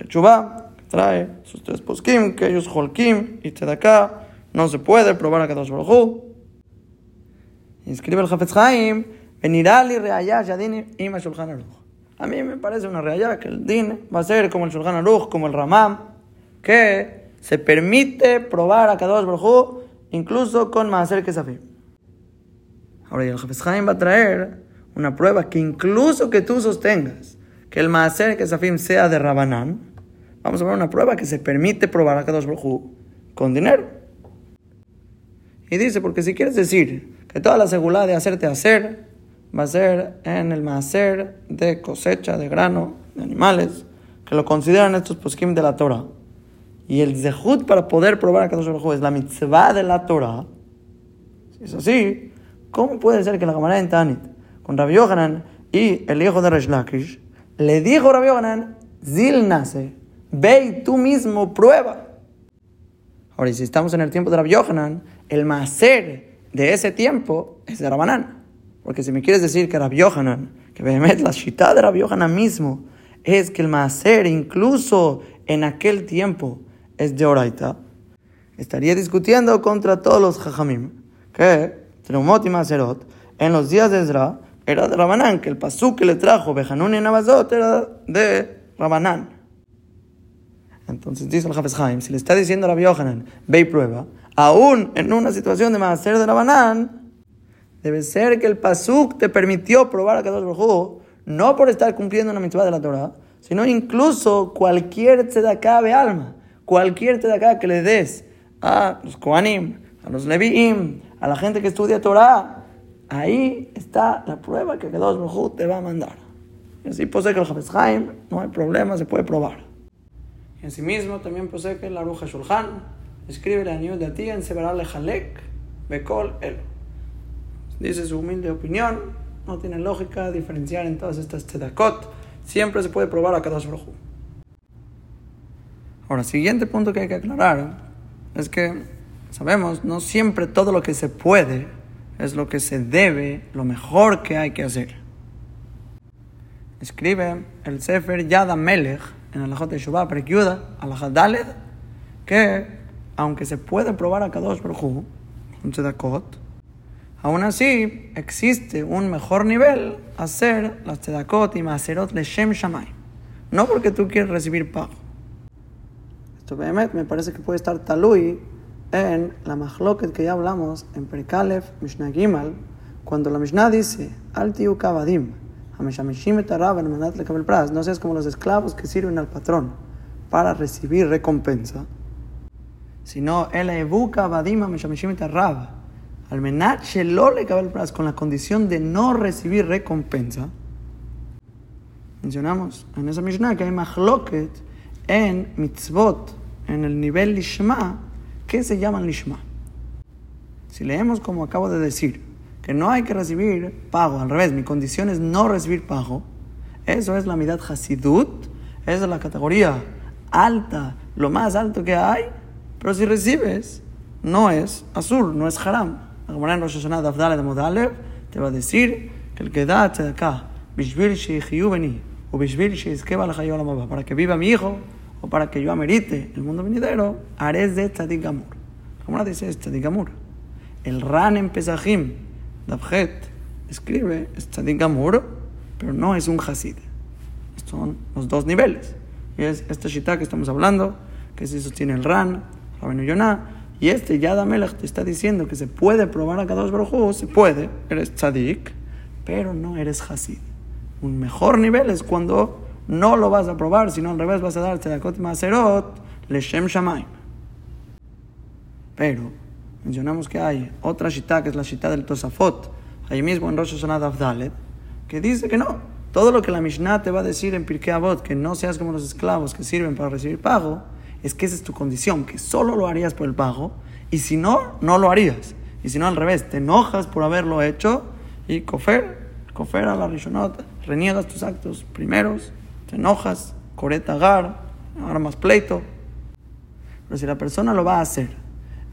Chubá, trae sus tres poskim, que ellos holkim y Tzedakah, no se puede probar a Kadosh Baruj Y el Hafetz Haim, Venirali reayá shadin ima. A mí me parece una reayá que el din va a ser como el shulchan aruch, como el ramam, que se permite probar a Kadosh Baruj incluso con maaser kesafim. Ahora el Jafes va a traer una prueba que incluso que tú sostengas que el maaser kesafim sea de Rabanán, vamos a ver una prueba que se permite probar a Kadosh Baruj con dinero. Y dice, porque si quieres decir que toda la seguridad de hacerte hacer va a ser en el macer de cosecha de grano, de animales, que lo consideran estos poskim de la Torah. Y el zehut para poder probar a Kadosh Baruj es la mitzvah de la Torah. Si es así, ¿cómo puede ser que la camarada en Tanit, con Rabbi Yohanan y el hijo de Resh Lakish, le dijo Rabbi Yohanan, Zil nace, ve y tú mismo prueba? Ahora, si estamos en el tiempo de Rabbi Yohanan, el macer de ese tiempo es de Rabanán. Porque si me quieres decir que Rabbi Yohanan, que la cita de Rabbi Yohanan mismo, es que el Maaser, incluso en aquel tiempo, es de Oraita, estaría discutiendo contra todos los Jajamim, que Treumot y Maserot, en los días de Ezra, era de Rabanán, que el pasú que le trajo Bejanun y Nabazot era de Rabanán. Entonces dice el Jafes Haim, si le está diciendo a Rabbi Yohanan, ve y prueba, aún en una situación de Maaser de Rabanán, Debe ser que el Pasuk te permitió probar a Kadosh Baruj no por estar cumpliendo una mitzvah de la Torah, sino incluso cualquier tzedaká de alma, cualquier tzedaká que le des a los Kohanim, a los Leviim, a la gente que estudia Torah, ahí está la prueba que Kadosh Baruj te va a mandar. Y así posee que el Jafes Haim, no hay problema, se puede probar. Y asimismo también posee que la Aruja Shulchan escribe la Niud de ti en Sebaral Jalek, Bekol El dice su humilde opinión, no tiene lógica diferenciar en todas estas tzedakot. Siempre se puede probar a cada Baruj Ahora, siguiente punto que hay que aclarar es que sabemos, no siempre todo lo que se puede es lo que se debe, lo mejor que hay que hacer. escribe el Sefer Yad Melech en el Lajot de Shubá, Prekyuda, Alajat Daled, que aunque se puede probar a Kadosh Baruj un tzedakot, aún así existe un mejor nivel hacer las tzedakot y maserot Shem shamay. No porque tú quieres recibir pago. Esto me parece que puede estar talui en la mahloket que ya hablamos en Perkalef Mishnah Gimal, cuando la Mishnah dice, Al kavadim, no seas como los esclavos que sirven al patrón para recibir recompensa, sino el evu kavadim ameshamishim rab, al menat shelo le pras, con la condición de no recibir recompensa. Mencionamos en esa Mishnah que hay mahloket en mitzvot, en el nivel lishma, que se llaman lishma. Si leemos como acabo de decir, que no hay que recibir pago, al revés, mi condición es no recibir pago, eso es la mitad hasidut, esa es la categoría alta, lo más alto que hay, pero si recibes, no es azul, no es haram. La Gemara en Rosh Hashanah de Modalev te va a decir que el que da acá, bishvil beni, o bishvil la para que viva mi hijo, o para que yo amerite el mundo venidero, haré de tzadik gamur. La Gemara dice tzadik gamur. El ran en Pesachim, Dabjet escribe, es tzadik gamur, pero no es un hasid. Son los dos niveles. Y es esta shita que estamos hablando, que se sostiene el ran, Rabenu Yonah, y este Yad Amelech te está diciendo que se puede probar a Kadosh Baruj se puede, eres tzadik, pero no eres hasid. Un mejor nivel es cuando no lo vas a probar, sino al revés vas a dar tzedakot maserot leshem shamayim. Pero mencionamos que hay otra shita, que es la shita del Tosafot, ahí mismo en Rosh Hashanah Avdalet, que dice que no. Todo lo que la Mishnah te va a decir en Pirkei Avot, que no seas como los esclavos que sirven para recibir pago, es que esa es tu condición, que solo lo harías por el pago, y si no, no lo harías. Y si no, al revés, te enojas por haberlo hecho, y cofer, cofer a la rishonot, reniegas tus actos primeros, te enojas, coreta gar, armas pleito. Pero si la persona lo va a hacer,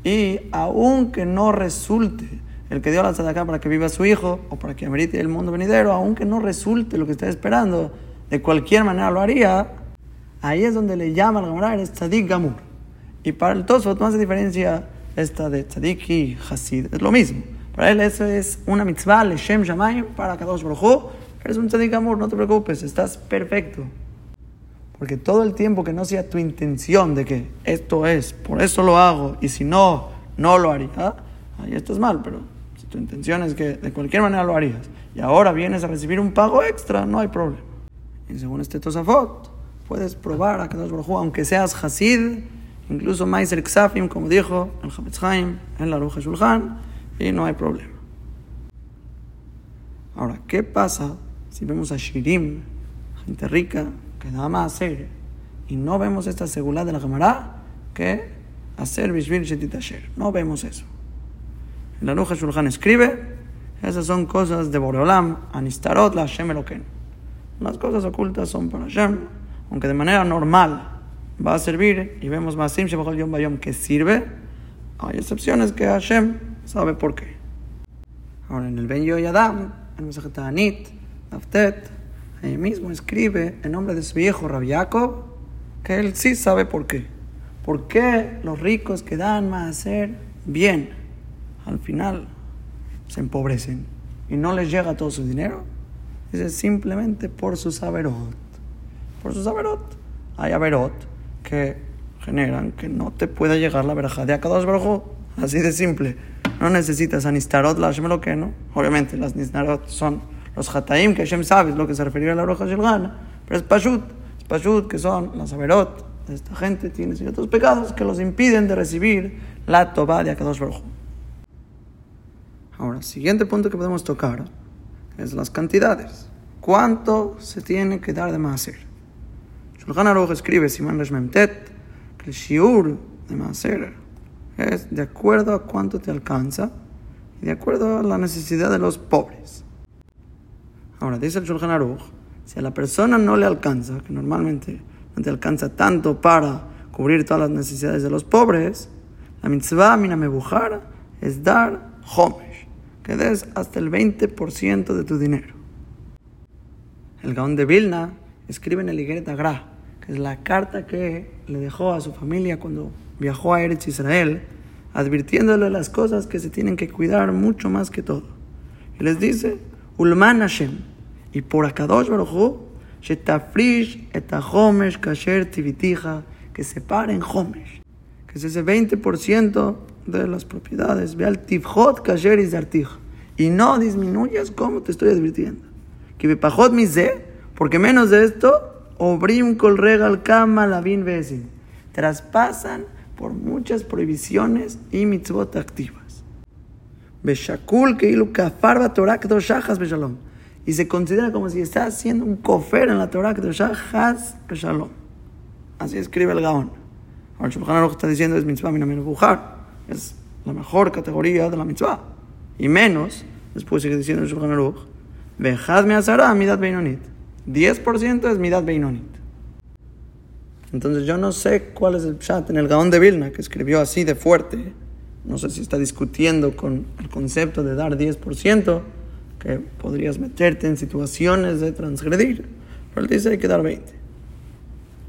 y aunque no resulte el que dio la acá para que viva su hijo o para que amerite el mundo venidero, aunque no resulte lo que está esperando, de cualquier manera lo haría, ahí es donde le llama al Gamara el tzadik gamur. Y para el Tosfot no hace diferencia esta de tzadik y hasid, es lo mismo. Para él eso es una mitzvah, le shem shamayim, para Kadosh Baruj eres un tzadik gamur, no te preocupes, estás perfecto. Porque todo el tiempo que no sea tu intención de que esto es, por eso lo hago, y si no, no lo haría, ahí estás mal, pero si tu intención es que de cualquier manera lo harías, y ahora vienes a recibir un pago extra, no hay problema. Y según este Tosafot, puedes probar a Kadosh Baruj aunque seas Hasid, incluso Maiser Ksafim, como dijo el Chavetz Haim en la Ruja Shulchan, y no hay problema. Ahora, ¿qué pasa si vemos a Shirim, gente rica, que nada más hacer, y no vemos esta seguridad de la Gemara, que hacer Bishvil Shetitasher. No vemos eso. En la Ruja Shulchan escribe, esas son cosas de Boreolam, Anistarot la Hashem Eloken. Las cosas ocultas son para Hashem, aunque de manera normal va a servir, y vemos Masim Shebachol Yom Bayom que sirve, hay excepciones que Hashem sabe por qué. Ahora en el Ben Yoyadam, en Mensaje Anit, Aftet, Ahí mismo escribe en nombre de su viejo Rabbi Jacob que él sí sabe por qué. ¿Por qué los ricos que dan más hacer bien al final se empobrecen y no les llega todo su dinero? Es simplemente por su saberot. Por su saberot. Hay averot que generan que no te pueda llegar la verja de Akadosh Baruj Así de simple. No necesitas anistarot la lo que no. Obviamente las nistarot son los hataim, que Hashem sabe lo que se refiere a la roja Gana, pero es pashut, es pashut, que son las averot de esta gente, tiene ciertos pecados que los impiden de recibir la toba de Akadosh Baruj Ahora, siguiente punto que podemos tocar es las cantidades. ¿Cuánto se tiene que dar de maaser? Shulchan Aruch escribe, Simán Reshmemtet, que el shiur de maaser es de acuerdo a cuánto te alcanza y de acuerdo a la necesidad de los pobres. Ahora, dice el Shulchan Aruch, si a la persona no le alcanza, que normalmente no te alcanza tanto para cubrir todas las necesidades de los pobres, la mitzvah mina mebujar es dar homesh, que des hasta el 20% de tu dinero. el Gaón de Vilna, escribe en el que es la carta que le dejó a su familia cuando viajó a Eretz Israel, advirtiéndole las cosas que se tienen que cuidar mucho más que todo. Y les dice, Ulman Hashem, y por Akadosh Baruch Shetafrish et Homesh Kasher Tivitija, que separen Homesh, que es ese 20% de las propiedades, ve al Tivhot Kasher Izartija, y no disminuyas como te estoy advirtiendo. Que Bepajot Mise, porque menos de esto, Obrim Kol Regal Kama Lavin Besin, traspasan por muchas prohibiciones y mitzvot activas. Beshakul Keilu Kafar Torah Kedoshachas Beshalom y se considera como si está haciendo un cofer en la Torah que Has Shalom. Así escribe el Gaón. Ahora Shulchan está diciendo es mitzvah bujar. Es la mejor categoría de la mitzvah. Y menos, después sigue diciendo el Shulchan Aruch, Vejad me asara midat beinonit. 10% es midat beinonit. Entonces yo no sé cuál es el chat en el Gaón de Vilna, que escribió así de fuerte. No sé si está discutiendo con el concepto de dar 10% que podrías meterte en situaciones de transgredir. Pero él dice hay que dar 20.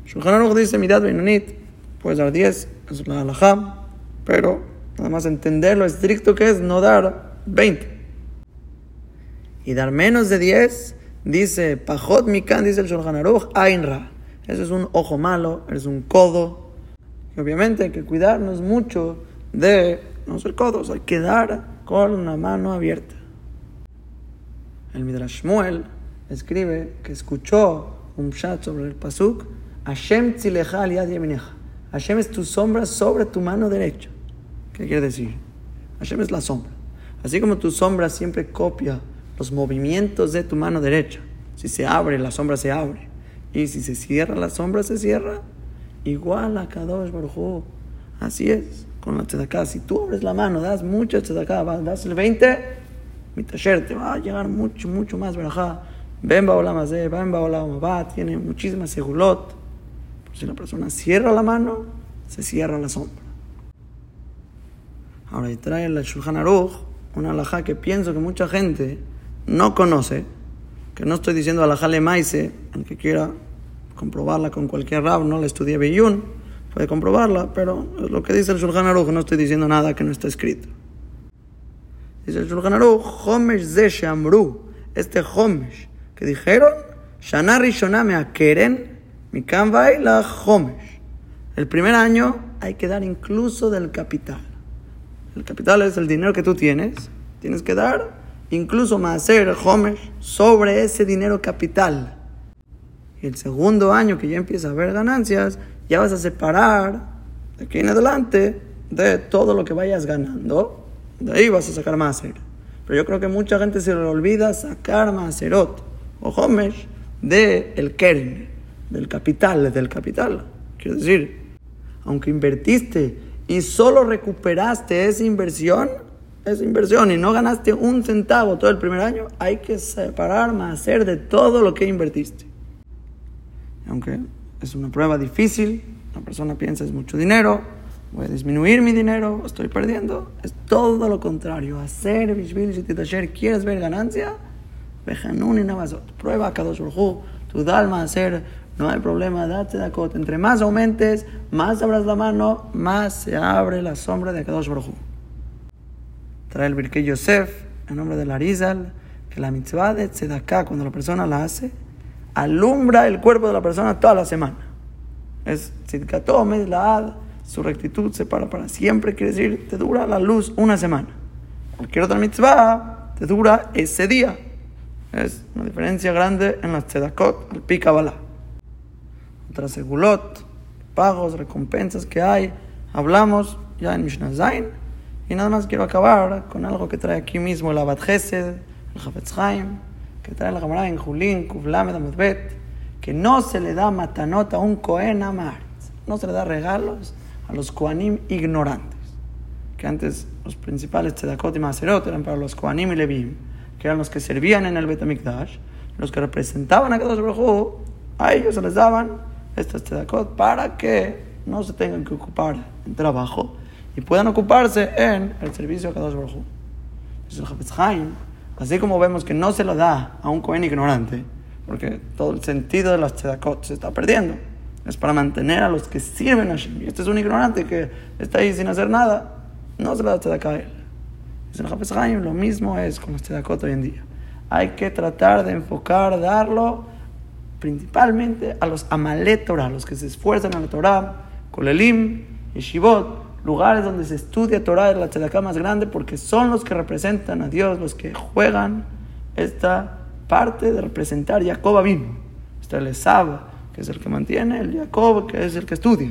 Shulchan Aruch dice, midad benonit, puedes dar 10, es la halajá, pero nada más entender lo estricto que es no dar 20. Y dar menos de 10, dice, pajot mikan, dice el Shulchan Aruch, ainra. Eso es un ojo malo, es un codo. Y obviamente hay que cuidarnos mucho de no ser codos, hay que dar con una mano abierta. El Midrash Shmuel escribe que escuchó un chat sobre el pasuk Hashem tzilecha al yad Hashem es tu sombra sobre tu mano derecha. ¿Qué quiere decir? Hashem es la sombra. Así como tu sombra siempre copia los movimientos de tu mano derecha. Si se abre, la sombra se abre. Y si se cierra, la sombra se cierra. Igual a Kadosh Baruj Así es con la tzedakah. Si tú abres la mano, das mucha tzedakah, das el 20, mi taller te va a llegar mucho, mucho más verajá. Ven de, ven va, tiene muchísimas segulot. Si la persona cierra la mano, se cierra la sombra. Ahora, y trae el Shulchan Aruch, una alajá que pienso que mucha gente no conoce, que no estoy diciendo alajá le maise, el que quiera comprobarla con cualquier rab, no la estudié Beyun, puede comprobarla, pero lo que dice el Shulchan Aruch, no estoy diciendo nada que no está escrito. Dice el Shulchan Aruch, Homesh ze shamru, este Homesh, que dijeron, Shana Rishona me akeren, mi la Homesh. El primer año hay que dar incluso del capital. El capital es el dinero que tú tienes, tienes que dar incluso más hacer Homesh sobre ese dinero capital. El segundo año que ya empieza a haber ganancias, ya vas a separar de aquí en adelante de todo lo que vayas ganando de ahí vas a sacar Maser. Pero yo creo que mucha gente se le olvida sacar Maserot o Homesh del el Keren, del capital, del capital. Quiero decir, aunque invertiste y solo recuperaste esa inversión, esa inversión y no ganaste un centavo todo el primer año, hay que separar Maser de todo lo que invertiste. Aunque es una prueba difícil, la persona piensa es mucho dinero, voy a disminuir mi dinero, estoy perdiendo. Es todo lo contrario. Hacer Bishvil Shetitasher, ¿quieres ver ganancia? Vejanun y Navazot. Prueba Kadosh Baruj tu dalma hacer, no hay problema, date Dakot. Entre más aumentes, más abras la mano, más se abre la sombra de Kadosh Baruj Trae el Birke Yosef, en nombre de Larizal, que la mitzvah de Tzedaká, cuando la persona la hace, alumbra el cuerpo de la persona toda la semana. Es Tzidkatom, la Ad su rectitud se para para siempre, quiere decir, te dura la luz una semana. Cualquier otra mitzvah te dura ese día. Es una diferencia grande en las tzedakot, al pikabala. Otras segulot, pagos, recompensas que hay, hablamos ya en Mishnah Zain. Y nada más quiero acabar con algo que trae aquí mismo el Abad Gesed, el Hafetz que trae la cámara en Julín, Kuflamed, Amudbet, que no se le da matanota a un Cohen Amar, no se le da regalos a los Koanim ignorantes. Que antes los principales Tzedakot y Maserot eran para los Koanim y Levim, que eran los que servían en el Betamikdash, los que representaban a Kadosh Baruj a ellos se les daban estos Tzedakot para que no se tengan que ocupar en trabajo y puedan ocuparse en el servicio a Kadosh Baruj Hu. el así como vemos que no se lo da a un Kohen ignorante, porque todo el sentido de las tzedakot se está perdiendo. Es para mantener a los que sirven a Hashem. Y este es un ignorante que está ahí sin hacer nada, no se le da tzedakah a él. Dice el Hafez Haim, lo mismo es con las tzedakot hoy en día. Hay que tratar de enfocar, darlo principalmente a los amalet Torah, los que se esfuerzan a la Torah, Kolelim, Yeshivot, lugares donde se estudia Torah, es la tzedakah más grande, porque son los que representan a Dios, los que juegan esta parte de representar Jacob vino. Está el Esab, que es el que mantiene, el Jacob, que es el que estudia.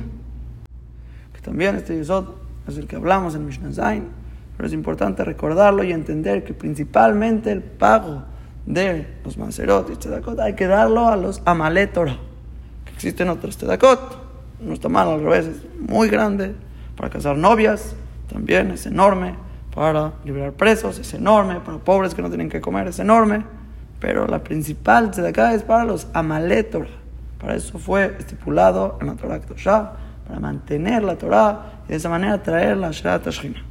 Que también este Yesod es el que hablamos en Mishnah Zain, pero es importante recordarlo y entender que principalmente el pago de los Maserot y Tzedakot hay que darlo a los Amalet Torah, que existen otros Tzedakot, no está mal al revés, es muy grande, para casar novias también es enorme, para liberar presos es enorme, para pobres que no tienen que comer es enorme, pero la principal acá es para los Amalet Torah. Para eso fue estipulado en la Torah Kedoshah, para mantener la Torah y de esa manera traer la Hashina.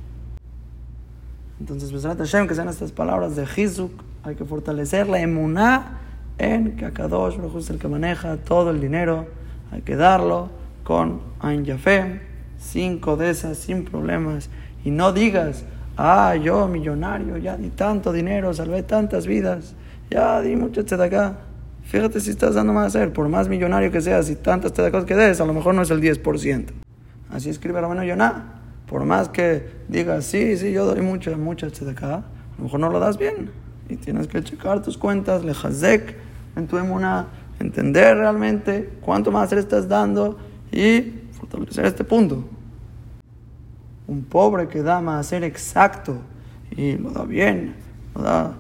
Entonces, Besrat Hashem, que sean estas palabras de Hizuk, hay que fortalecer la emuná en que el que maneja todo el dinero, hay que darlo con Ain Yafé, cinco de esas sin problemas, y no digas, ah, yo millonario, ya di tanto dinero, salvé tantas vidas, ya di mucho acá. Fíjate si estás dando más a hacer, por más millonario que seas y tantas tzedakot que des, a lo mejor no es el 10%. Así escribe Ramón Yoná. Por más que digas, sí, sí, yo doy mucho, mucha acá, a lo mejor no lo das bien. Y tienes que checar tus cuentas, lejazek, en tu emuna, entender realmente cuánto más le estás dando y fortalecer este punto. Un pobre que da más ser exacto y lo da bien, lo da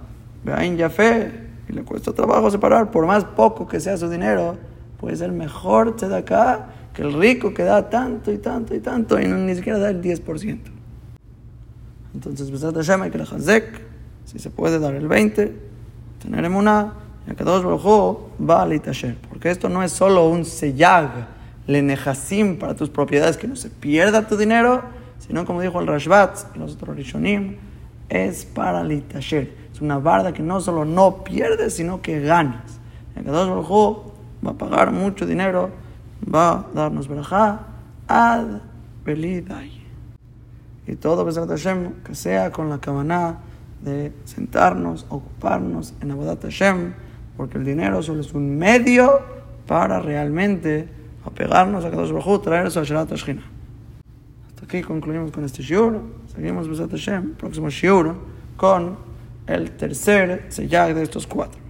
vean ya fe y le cuesta trabajo separar, por más poco que sea su dinero, puede ser mejor acá que el rico que da tanto y tanto y tanto y no, ni siquiera da el 10%. Entonces, Besat Hashem hay que si se puede dar el 20, tener emuná, ya que dos va a litasher. Porque esto no es solo un sellag, le para tus propiedades, que no se pierda tu dinero, sino como dijo el Rashbat y los otros Rishonim, es para litasher. Es una barda que no solo no pierdes, sino que ganas. El Kadosh Baruj va a pagar mucho dinero, va a darnos verajá ad belidai. Y todo, Besat Hashem, que sea con la cabana de sentarnos, ocuparnos en Hashem, porque el dinero solo es un medio para realmente apegarnos a Kadosh Baruj traer su. Hasta aquí concluimos con este shiur. Seguimos Besat Hashem, próximo shiur, con el tercer sellag de estos cuatro.